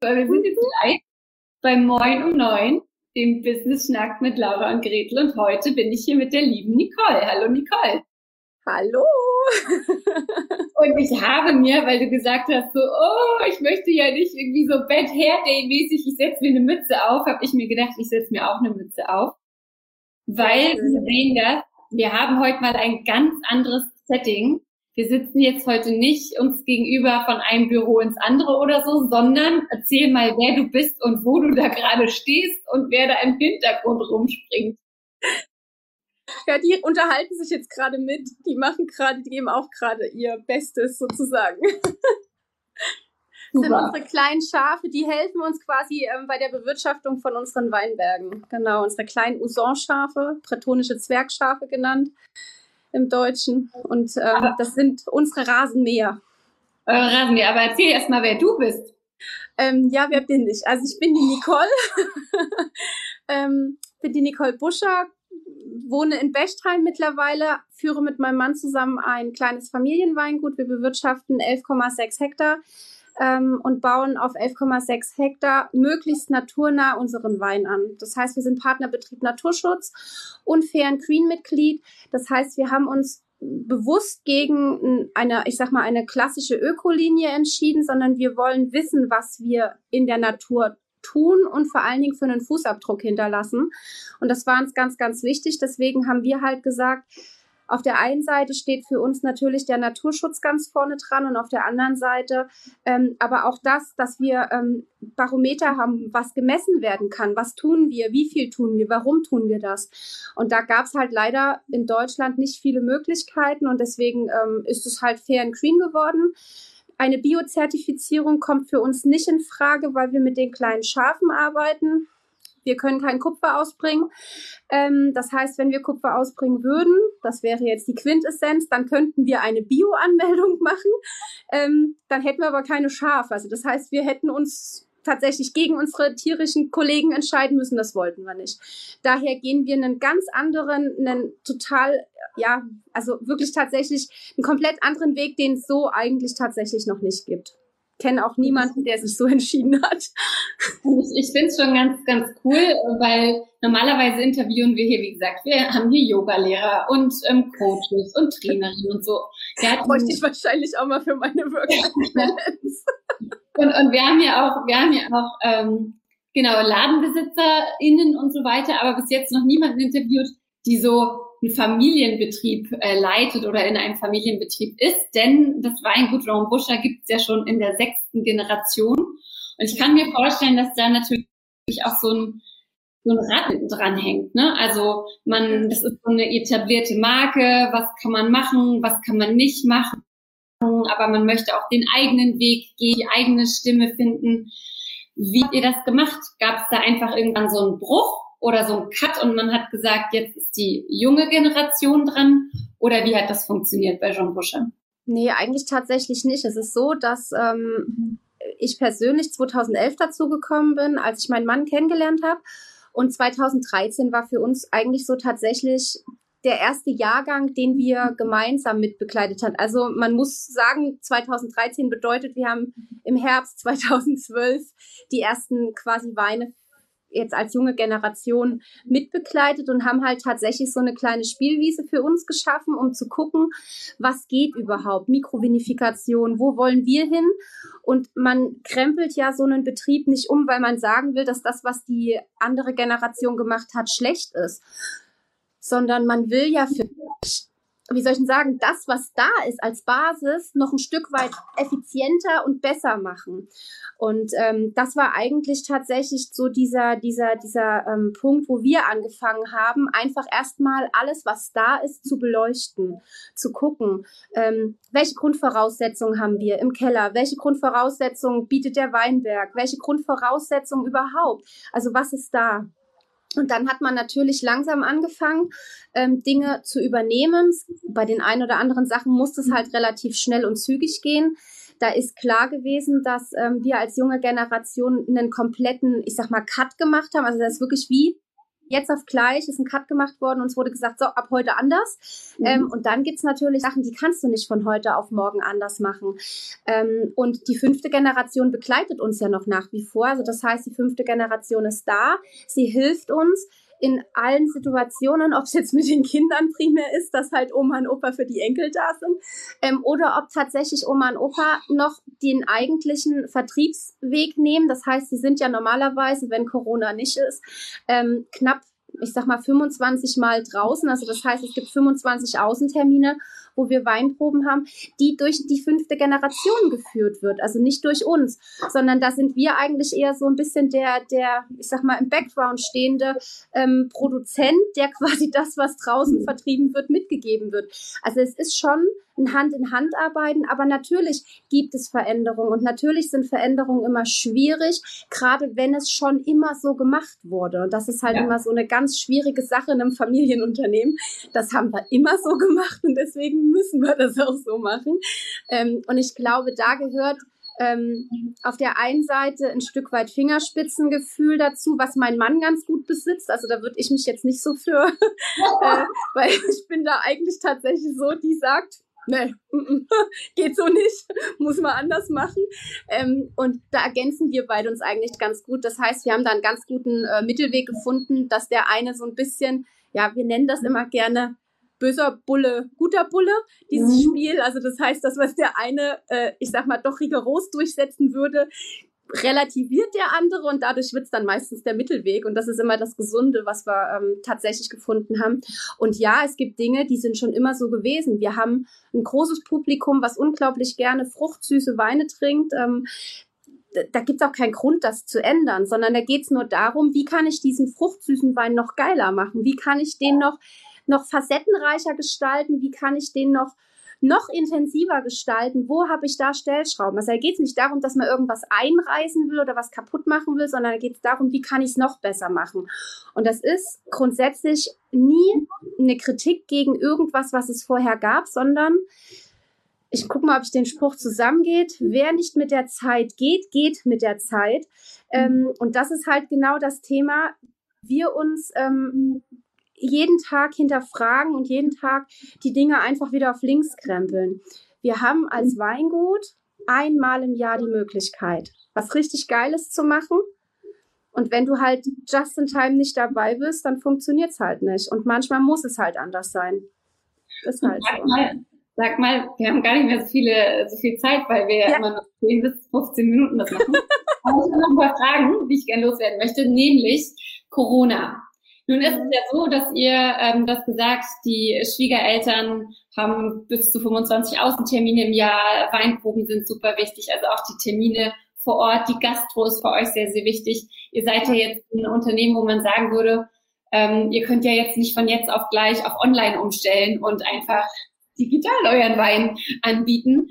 Wir sind jetzt live bei Moin um 9, dem Business Schnack mit Laura und Gretel. Und heute bin ich hier mit der lieben Nicole. Hallo Nicole. Hallo. und ich habe mir, weil du gesagt hast, so, oh, ich möchte ja nicht irgendwie so Bad Hair Day mäßig, ich setze mir eine Mütze auf, habe ich mir gedacht, ich setze mir auch eine Mütze auf. Weil wir sehen das, wir haben heute mal ein ganz anderes Setting. Wir sitzen jetzt heute nicht uns gegenüber von einem Büro ins andere oder so, sondern erzähl mal, wer du bist und wo du da gerade stehst und wer da im Hintergrund rumspringt. Ja, die unterhalten sich jetzt gerade mit. Die machen gerade, die geben auch gerade ihr Bestes sozusagen. Das sind unsere kleinen Schafe, die helfen uns quasi ähm, bei der Bewirtschaftung von unseren Weinbergen. Genau, unsere kleinen Uson-Schafe, bretonische Zwergschafe genannt im Deutschen. Und ähm, das sind unsere Rasenmäher. Eure Rasenmäher. Aber erzähl erst mal, wer du bist. Ähm, ja, wer bin ich? Also ich bin die Nicole. ähm, bin die Nicole Buscher, wohne in Bechtheim mittlerweile, führe mit meinem Mann zusammen ein kleines Familienweingut. Wir bewirtschaften 11,6 Hektar ähm, und bauen auf 11,6 Hektar möglichst naturnah unseren Wein an. Das heißt, wir sind Partnerbetrieb Naturschutz und Fair Green Mitglied. Das heißt, wir haben uns bewusst gegen eine, ich sag mal, eine klassische Ökolinie entschieden, sondern wir wollen wissen, was wir in der Natur tun und vor allen Dingen für einen Fußabdruck hinterlassen. Und das war uns ganz, ganz wichtig. Deswegen haben wir halt gesagt, auf der einen Seite steht für uns natürlich der Naturschutz ganz vorne dran und auf der anderen Seite ähm, aber auch das, dass wir ähm, Barometer haben, was gemessen werden kann. Was tun wir? Wie viel tun wir? Warum tun wir das? Und da gab es halt leider in Deutschland nicht viele Möglichkeiten und deswegen ähm, ist es halt fair and green geworden. Eine Biozertifizierung kommt für uns nicht in Frage, weil wir mit den kleinen Schafen arbeiten. Wir können kein Kupfer ausbringen. Ähm, das heißt, wenn wir Kupfer ausbringen würden, das wäre jetzt die Quintessenz, dann könnten wir eine Bio-Anmeldung machen. Ähm, dann hätten wir aber keine Schafe. Also das heißt, wir hätten uns tatsächlich gegen unsere tierischen Kollegen entscheiden müssen. Das wollten wir nicht. Daher gehen wir einen ganz anderen, einen total, ja, also wirklich tatsächlich einen komplett anderen Weg, den es so eigentlich tatsächlich noch nicht gibt kenne auch niemanden, der sich so entschieden hat. Ich, ich finde es schon ganz, ganz cool, weil normalerweise interviewen wir hier, wie gesagt, wir haben hier Yogalehrer und ähm, Coaches und Trainerinnen und so. Ja, bräuchte ich wahrscheinlich auch mal für meine Workshops. und, und wir haben ja auch, wir haben ja auch ähm, genau LadenbesitzerInnen und so weiter, aber bis jetzt noch niemanden interviewt, die so einen Familienbetrieb äh, leitet oder in einem Familienbetrieb ist, denn das Weingut Jean Buscher gibt es ja schon in der sechsten Generation. Und ich kann mir vorstellen, dass da natürlich auch so ein, so ein Rad dran hängt. Ne? Also man, das ist so eine etablierte Marke, was kann man machen, was kann man nicht machen, aber man möchte auch den eigenen Weg gehen, die eigene Stimme finden. Wie habt ihr das gemacht? Gab es da einfach irgendwann so einen Bruch oder so ein Cut und man hat gesagt, jetzt ist die junge Generation dran? Oder wie hat das funktioniert bei Jean Buscher? Nee, eigentlich tatsächlich nicht. Es ist so, dass ähm, ich persönlich 2011 dazu gekommen bin, als ich meinen Mann kennengelernt habe. Und 2013 war für uns eigentlich so tatsächlich der erste Jahrgang, den wir gemeinsam mitbegleitet haben. Also man muss sagen, 2013 bedeutet, wir haben im Herbst 2012 die ersten quasi Weine jetzt als junge Generation mitbegleitet und haben halt tatsächlich so eine kleine Spielwiese für uns geschaffen, um zu gucken, was geht überhaupt, Mikrovinifikation, wo wollen wir hin? Und man krempelt ja so einen Betrieb nicht um, weil man sagen will, dass das, was die andere Generation gemacht hat, schlecht ist, sondern man will ja für wie soll ich denn sagen, das, was da ist als Basis, noch ein Stück weit effizienter und besser machen. Und ähm, das war eigentlich tatsächlich so dieser, dieser, dieser ähm, Punkt, wo wir angefangen haben, einfach erstmal alles, was da ist, zu beleuchten, zu gucken, ähm, welche Grundvoraussetzungen haben wir im Keller, welche Grundvoraussetzungen bietet der Weinberg, welche Grundvoraussetzungen überhaupt, also was ist da. Und dann hat man natürlich langsam angefangen, ähm, Dinge zu übernehmen. Bei den ein oder anderen Sachen musste es halt relativ schnell und zügig gehen. Da ist klar gewesen, dass ähm, wir als junge Generation einen kompletten, ich sag mal, Cut gemacht haben. Also das ist wirklich wie jetzt auf gleich ist ein Cut gemacht worden und es wurde gesagt, so ab heute anders. Mhm. Ähm, und dann gibt's natürlich Sachen, die kannst du nicht von heute auf morgen anders machen. Ähm, und die fünfte Generation begleitet uns ja noch nach wie vor. Also das heißt, die fünfte Generation ist da. Sie hilft uns in allen Situationen, ob es jetzt mit den Kindern primär ist, dass halt Oma und Opa für die Enkel da sind, ähm, oder ob tatsächlich Oma und Opa noch den eigentlichen Vertriebsweg nehmen. Das heißt, sie sind ja normalerweise, wenn Corona nicht ist, ähm, knapp ich sag mal 25 Mal draußen. Also das heißt, es gibt 25 Außentermine wo wir Weinproben haben, die durch die fünfte Generation geführt wird. Also nicht durch uns, sondern da sind wir eigentlich eher so ein bisschen der, der, ich sag mal, im Background stehende ähm, Produzent, der quasi das, was draußen vertrieben wird, mitgegeben wird. Also es ist schon ein Hand in Hand arbeiten. Aber natürlich gibt es Veränderungen und natürlich sind Veränderungen immer schwierig, gerade wenn es schon immer so gemacht wurde. Und das ist halt ja. immer so eine ganz schwierige Sache in einem Familienunternehmen. Das haben wir immer so gemacht und deswegen müssen wir das auch so machen. Ähm, und ich glaube, da gehört ähm, auf der einen Seite ein Stück weit Fingerspitzengefühl dazu, was mein Mann ganz gut besitzt. Also da würde ich mich jetzt nicht so für, äh, weil ich bin da eigentlich tatsächlich so, die sagt, nee, geht so nicht, muss man anders machen. Ähm, und da ergänzen wir beide uns eigentlich ganz gut. Das heißt, wir haben da einen ganz guten äh, Mittelweg gefunden, dass der eine so ein bisschen, ja, wir nennen das immer gerne böser Bulle, guter Bulle, dieses mhm. Spiel. Also das heißt, das, was der eine, äh, ich sag mal, doch rigoros durchsetzen würde, relativiert der andere und dadurch wird's dann meistens der Mittelweg und das ist immer das Gesunde, was wir ähm, tatsächlich gefunden haben. Und ja, es gibt Dinge, die sind schon immer so gewesen. Wir haben ein großes Publikum, was unglaublich gerne fruchtsüße Weine trinkt. Ähm, da gibt's auch keinen Grund, das zu ändern, sondern da geht's nur darum, wie kann ich diesen fruchtsüßen Wein noch geiler machen? Wie kann ich den noch, noch facettenreicher gestalten? Wie kann ich den noch noch intensiver gestalten, wo habe ich da Stellschrauben. Also da geht es nicht darum, dass man irgendwas einreißen will oder was kaputt machen will, sondern da geht es darum, wie kann ich es noch besser machen. Und das ist grundsätzlich nie eine Kritik gegen irgendwas, was es vorher gab, sondern ich gucke mal, ob ich den Spruch zusammengeht. Wer nicht mit der Zeit geht, geht mit der Zeit. Ähm, und das ist halt genau das Thema. Wir uns ähm, jeden Tag hinterfragen und jeden Tag die Dinge einfach wieder auf links krempeln. Wir haben als Weingut einmal im Jahr die Möglichkeit, was richtig Geiles zu machen. Und wenn du halt just in time nicht dabei bist, dann funktioniert es halt nicht. Und manchmal muss es halt anders sein. ist halt sag, so. mal, sag mal, wir haben gar nicht mehr so, viele, so viel Zeit, weil wir ja. immer noch 10 bis 15 Minuten das machen. Aber ich habe noch ein paar Fragen, die ich gerne loswerden möchte, nämlich Corona. Nun ist es ja so, dass ihr ähm, das gesagt, die Schwiegereltern haben bis zu 25 Außentermine im Jahr, Weinproben sind super wichtig, also auch die Termine vor Ort, die Gastro ist für euch sehr, sehr wichtig. Ihr seid ja jetzt ein Unternehmen, wo man sagen würde, ähm, ihr könnt ja jetzt nicht von jetzt auf gleich auf Online umstellen und einfach digital euren Wein anbieten.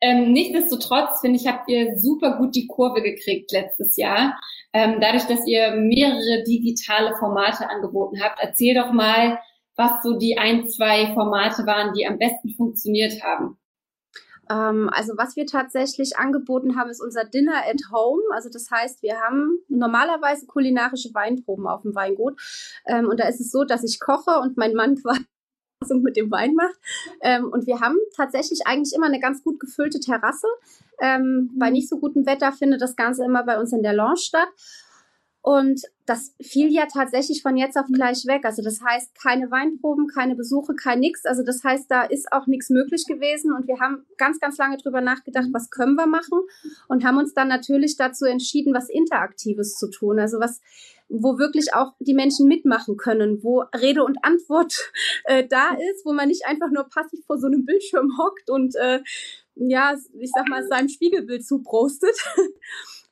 Ähm, nichtsdestotrotz, finde ich, habt ihr super gut die Kurve gekriegt letztes Jahr. Ähm, dadurch, dass ihr mehrere digitale Formate angeboten habt. Erzähl doch mal, was so die ein, zwei Formate waren, die am besten funktioniert haben. Ähm, also was wir tatsächlich angeboten haben, ist unser Dinner at Home. Also das heißt, wir haben normalerweise kulinarische Weinproben auf dem Weingut. Ähm, und da ist es so, dass ich koche und mein Mann quasi mit dem Wein macht. Ähm, und wir haben tatsächlich eigentlich immer eine ganz gut gefüllte Terrasse. Ähm, bei nicht so gutem Wetter findet das Ganze immer bei uns in der Lounge statt. Und das fiel ja tatsächlich von jetzt auf gleich weg. Also das heißt, keine Weinproben, keine Besuche, kein nix. Also das heißt, da ist auch nichts möglich gewesen. Und wir haben ganz, ganz lange drüber nachgedacht, was können wir machen? Und haben uns dann natürlich dazu entschieden, was Interaktives zu tun. Also was, wo wirklich auch die Menschen mitmachen können, wo Rede und Antwort äh, da ist, wo man nicht einfach nur passiv vor so einem Bildschirm hockt und äh, ja, ich sag mal, seinem Spiegelbild zuprostet.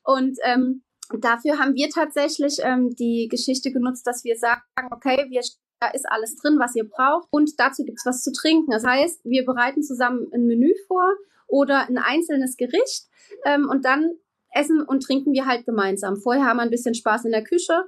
Und ähm, dafür haben wir tatsächlich ähm, die Geschichte genutzt, dass wir sagen, okay, wir da ist alles drin, was ihr braucht und dazu gibt's was zu trinken. Das heißt, wir bereiten zusammen ein Menü vor oder ein einzelnes Gericht ähm, und dann essen und trinken wir halt gemeinsam. Vorher haben wir ein bisschen Spaß in der Küche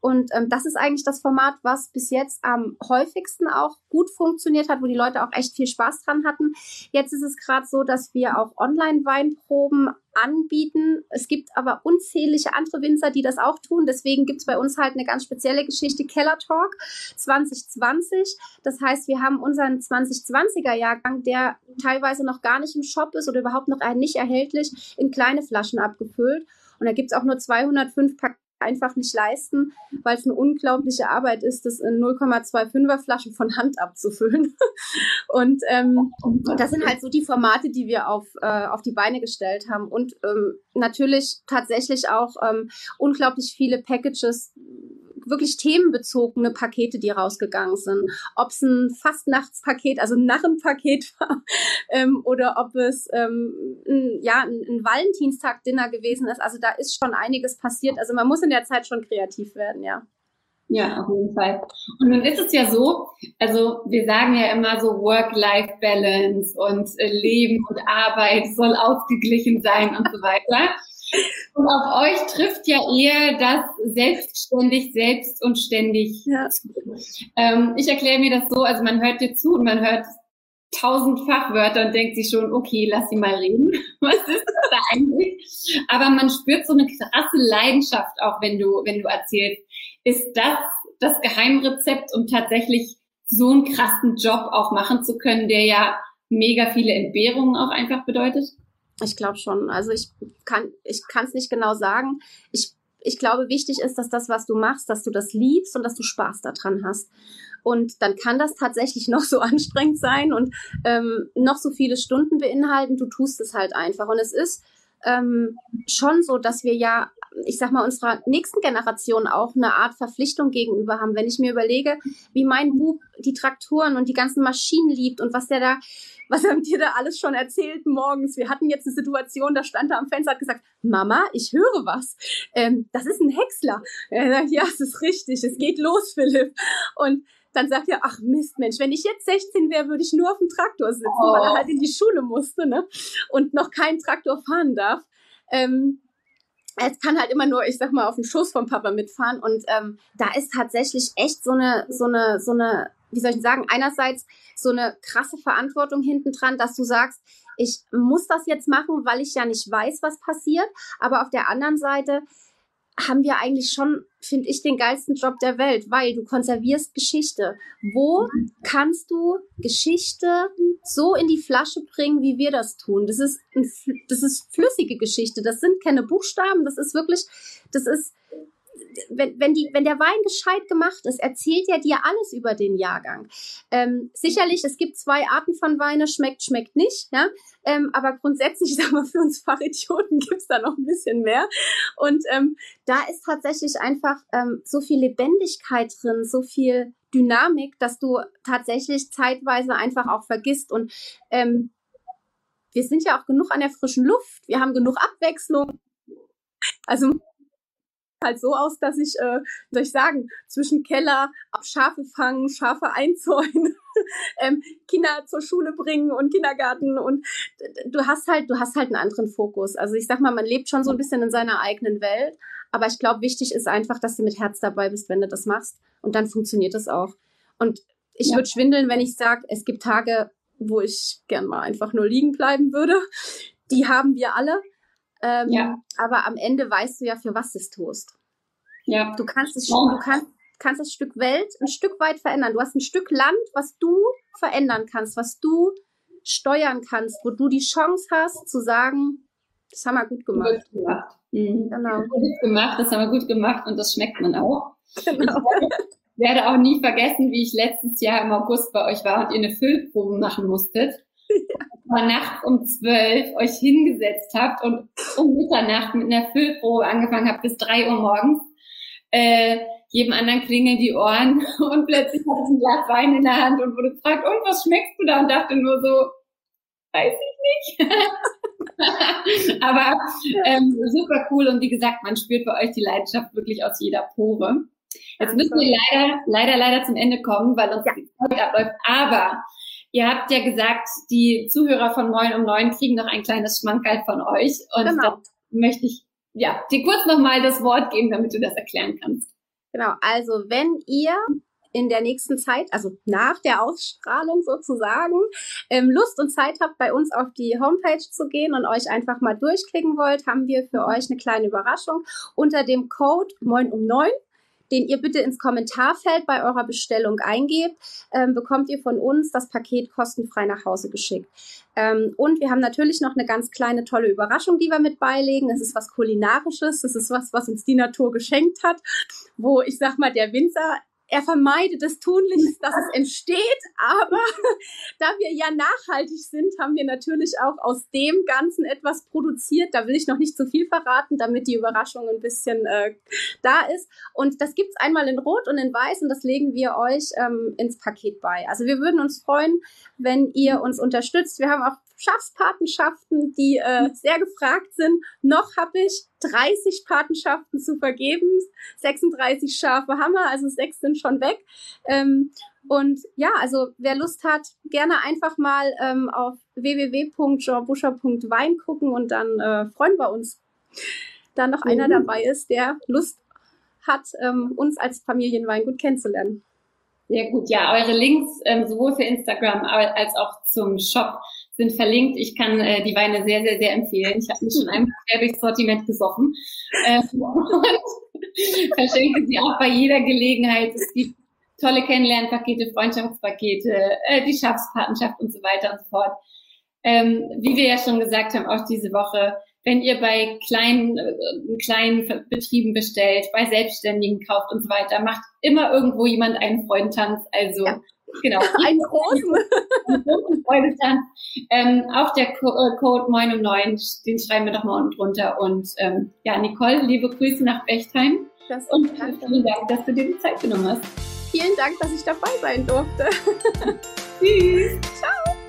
und ähm, das ist eigentlich das Format, was bis jetzt am häufigsten auch gut funktioniert hat, wo die Leute auch echt viel Spaß dran hatten. Jetzt ist es gerade so, dass wir auch Online-Weinproben anbieten. Es gibt aber unzählige andere Winzer, die das auch tun. Deswegen gibt es bei uns halt eine ganz spezielle Geschichte, Keller Talk 2020. Das heißt, wir haben unseren 2020er Jahrgang, der teilweise noch gar nicht im Shop ist oder überhaupt noch nicht erhältlich, in kleine Flaschen abgefüllt. Und da gibt es auch nur 205 Pakete einfach nicht leisten, weil es eine unglaubliche Arbeit ist, das in 0,25er Flaschen von Hand abzufüllen. Und ähm, das sind halt so die Formate, die wir auf, äh, auf die Beine gestellt haben. Und ähm, natürlich tatsächlich auch ähm, unglaublich viele Packages, wirklich themenbezogene Pakete, die rausgegangen sind. Ob es ein Fastnachtspaket, also ein Narrenpaket war, ähm, oder ob es ähm, ein, ja, ein, ein Valentinstag-Dinner gewesen ist. Also da ist schon einiges passiert. Also man muss in der Zeit schon kreativ werden, ja. Ja, auf jeden Fall. Und nun ist es ja so, also wir sagen ja immer so Work-Life-Balance und äh, Leben und Arbeit soll ausgeglichen sein und so weiter. Und auf euch trifft ja eher das selbstständig, selbst und ständig. Ja. Ähm, ich erkläre mir das so, also man hört dir zu und man hört tausend Fachwörter und denkt sich schon, okay, lass sie mal reden. Was ist das da eigentlich? Aber man spürt so eine krasse Leidenschaft auch, wenn du, wenn du erzählst. Ist das das Geheimrezept, um tatsächlich so einen krassen Job auch machen zu können, der ja mega viele Entbehrungen auch einfach bedeutet? Ich glaube schon. Also ich kann ich kann es nicht genau sagen. Ich ich glaube, wichtig ist, dass das, was du machst, dass du das liebst und dass du Spaß daran hast. Und dann kann das tatsächlich noch so anstrengend sein und ähm, noch so viele Stunden beinhalten. Du tust es halt einfach. Und es ist ähm, schon so, dass wir ja, ich sag mal, unserer nächsten Generation auch eine Art Verpflichtung gegenüber haben. Wenn ich mir überlege, wie mein Bub die Traktoren und die ganzen Maschinen liebt und was der da was haben dir da alles schon erzählt morgens? Wir hatten jetzt eine Situation, da stand er am Fenster, hat gesagt, Mama, ich höre was. Ähm, das ist ein Häcksler. Er sagt, ja, es ist richtig, es geht los, Philipp. Und dann sagt er, ach Mist, Mensch, wenn ich jetzt 16 wäre, würde ich nur auf dem Traktor sitzen, oh. weil er halt in die Schule musste, ne? Und noch keinen Traktor fahren darf. Ähm, es kann halt immer nur, ich sag mal, auf dem Schoß vom Papa mitfahren. Und ähm, da ist tatsächlich echt so eine, so eine, so eine wie soll ich sagen, einerseits so eine krasse Verantwortung hinten dran, dass du sagst, ich muss das jetzt machen, weil ich ja nicht weiß, was passiert. Aber auf der anderen Seite haben wir eigentlich schon, finde ich, den geilsten Job der Welt, weil du konservierst Geschichte. Wo kannst du Geschichte so in die Flasche bringen, wie wir das tun? Das ist, ein, das ist flüssige Geschichte. Das sind keine Buchstaben. Das ist wirklich, das ist wenn, wenn, die, wenn der Wein gescheit gemacht ist, erzählt er dir alles über den Jahrgang. Ähm, sicherlich, es gibt zwei Arten von Weine, schmeckt, schmeckt nicht, ja. Ähm, aber grundsätzlich, sag mal, für uns Fachidioten gibt's da noch ein bisschen mehr. Und ähm, da ist tatsächlich einfach ähm, so viel Lebendigkeit drin, so viel Dynamik, dass du tatsächlich zeitweise einfach auch vergisst. Und ähm, wir sind ja auch genug an der frischen Luft, wir haben genug Abwechslung. Also halt so aus, dass ich, äh, soll ich sagen, zwischen Keller, ab Schafe fangen, Schafe einzäunen, ähm, Kinder zur Schule bringen und Kindergarten und du hast halt, du hast halt einen anderen Fokus. Also ich sag mal, man lebt schon so ein bisschen in seiner eigenen Welt, aber ich glaube, wichtig ist einfach, dass du mit Herz dabei bist, wenn du das machst und dann funktioniert das auch. Und ich ja. würde schwindeln, wenn ich sage, es gibt Tage, wo ich gern mal einfach nur liegen bleiben würde. Die haben wir alle. Ähm, ja. Aber am Ende weißt du ja, für was du es tust. Ja. Du kannst es, du kannst, kannst das Stück Welt ein Stück weit verändern. Du hast ein Stück Land, was du verändern kannst, was du steuern kannst, wo du die Chance hast zu sagen, Das haben wir gut gemacht. Gut gemacht. Mhm. Genau. Gut gemacht, das haben wir gut gemacht und das schmeckt man auch. Genau. Ich werde auch nie vergessen, wie ich letztes Jahr im August bei euch war und ihr eine Füllprobe machen musstet. Ja. Mal nachts um zwölf euch hingesetzt habt und um Mitternacht mit einer Füllprobe angefangen habt bis drei Uhr morgens. Äh, jedem anderen klingeln die Ohren und plötzlich hatte ich ein Glas Wein in der Hand und wurde gefragt, und was schmeckst du da? Und dachte nur so, weiß ich nicht. Aber ähm, super cool und wie gesagt, man spürt bei euch die Leidenschaft wirklich aus jeder Pore. Jetzt müssen wir leider, leider, leider zum Ende kommen, weil uns die Zeit abläuft. Aber ihr habt ja gesagt, die Zuhörer von 9 um 9 kriegen noch ein kleines Schmankerl von euch. Und genau. möchte ich ja, dir kurz nochmal das Wort geben, damit du das erklären kannst. Genau, also wenn ihr in der nächsten Zeit, also nach der Ausstrahlung sozusagen, ähm, Lust und Zeit habt, bei uns auf die Homepage zu gehen und euch einfach mal durchklicken wollt, haben wir für euch eine kleine Überraschung unter dem Code 9 um 9 den ihr bitte ins Kommentarfeld bei eurer Bestellung eingebt, ähm, bekommt ihr von uns das Paket kostenfrei nach Hause geschickt. Ähm, und wir haben natürlich noch eine ganz kleine tolle Überraschung, die wir mit beilegen. Das ist was Kulinarisches, das ist was, was uns die Natur geschenkt hat, wo ich sag mal, der Winzer er vermeidet es tunlichst, dass es entsteht, aber da wir ja nachhaltig sind, haben wir natürlich auch aus dem Ganzen etwas produziert. Da will ich noch nicht zu viel verraten, damit die Überraschung ein bisschen äh, da ist. Und das gibt's einmal in Rot und in Weiß und das legen wir euch ähm, ins Paket bei. Also wir würden uns freuen, wenn ihr uns unterstützt. Wir haben auch Schafspatenschaften, die äh, sehr gefragt sind. Noch habe ich 30 Patenschaften zu vergeben. 36 Schafe Hammer, also sechs sind schon weg. Ähm, und ja, also wer Lust hat, gerne einfach mal ähm, auf www.jeanbuscher.wein gucken und dann äh, freuen wir uns, da noch mhm. einer dabei ist, der Lust hat, ähm, uns als Familienweingut kennenzulernen. Sehr gut. Ja, eure Links ähm, sowohl für Instagram als auch zum Shop sind verlinkt. Ich kann äh, die Weine sehr, sehr, sehr empfehlen. Ich habe mich schon einmal quer durchs Sortiment gesoffen ähm, und verschenke sie auch bei jeder Gelegenheit. Es gibt tolle Kennenlernpakete, Freundschaftspakete, äh, die Schafspatenschaft und so weiter und so fort. Ähm, wie wir ja schon gesagt haben, auch diese Woche, wenn ihr bei kleinen, äh, kleinen Betrieben bestellt, bei Selbstständigen kauft und so weiter, macht immer irgendwo jemand einen Freudentanz. Also ja. Genau. Einen großen. Einen großen Freudetanz. Ähm, auch der Co äh, Code 9 um 9, den schreiben wir doch mal unten drunter. Und ähm, ja, Nicole, liebe Grüße nach Bechtheim. Das und vielen Dank, dass du dir die Zeit genommen hast. Vielen Dank, dass ich dabei sein durfte. Tschüss. Ciao.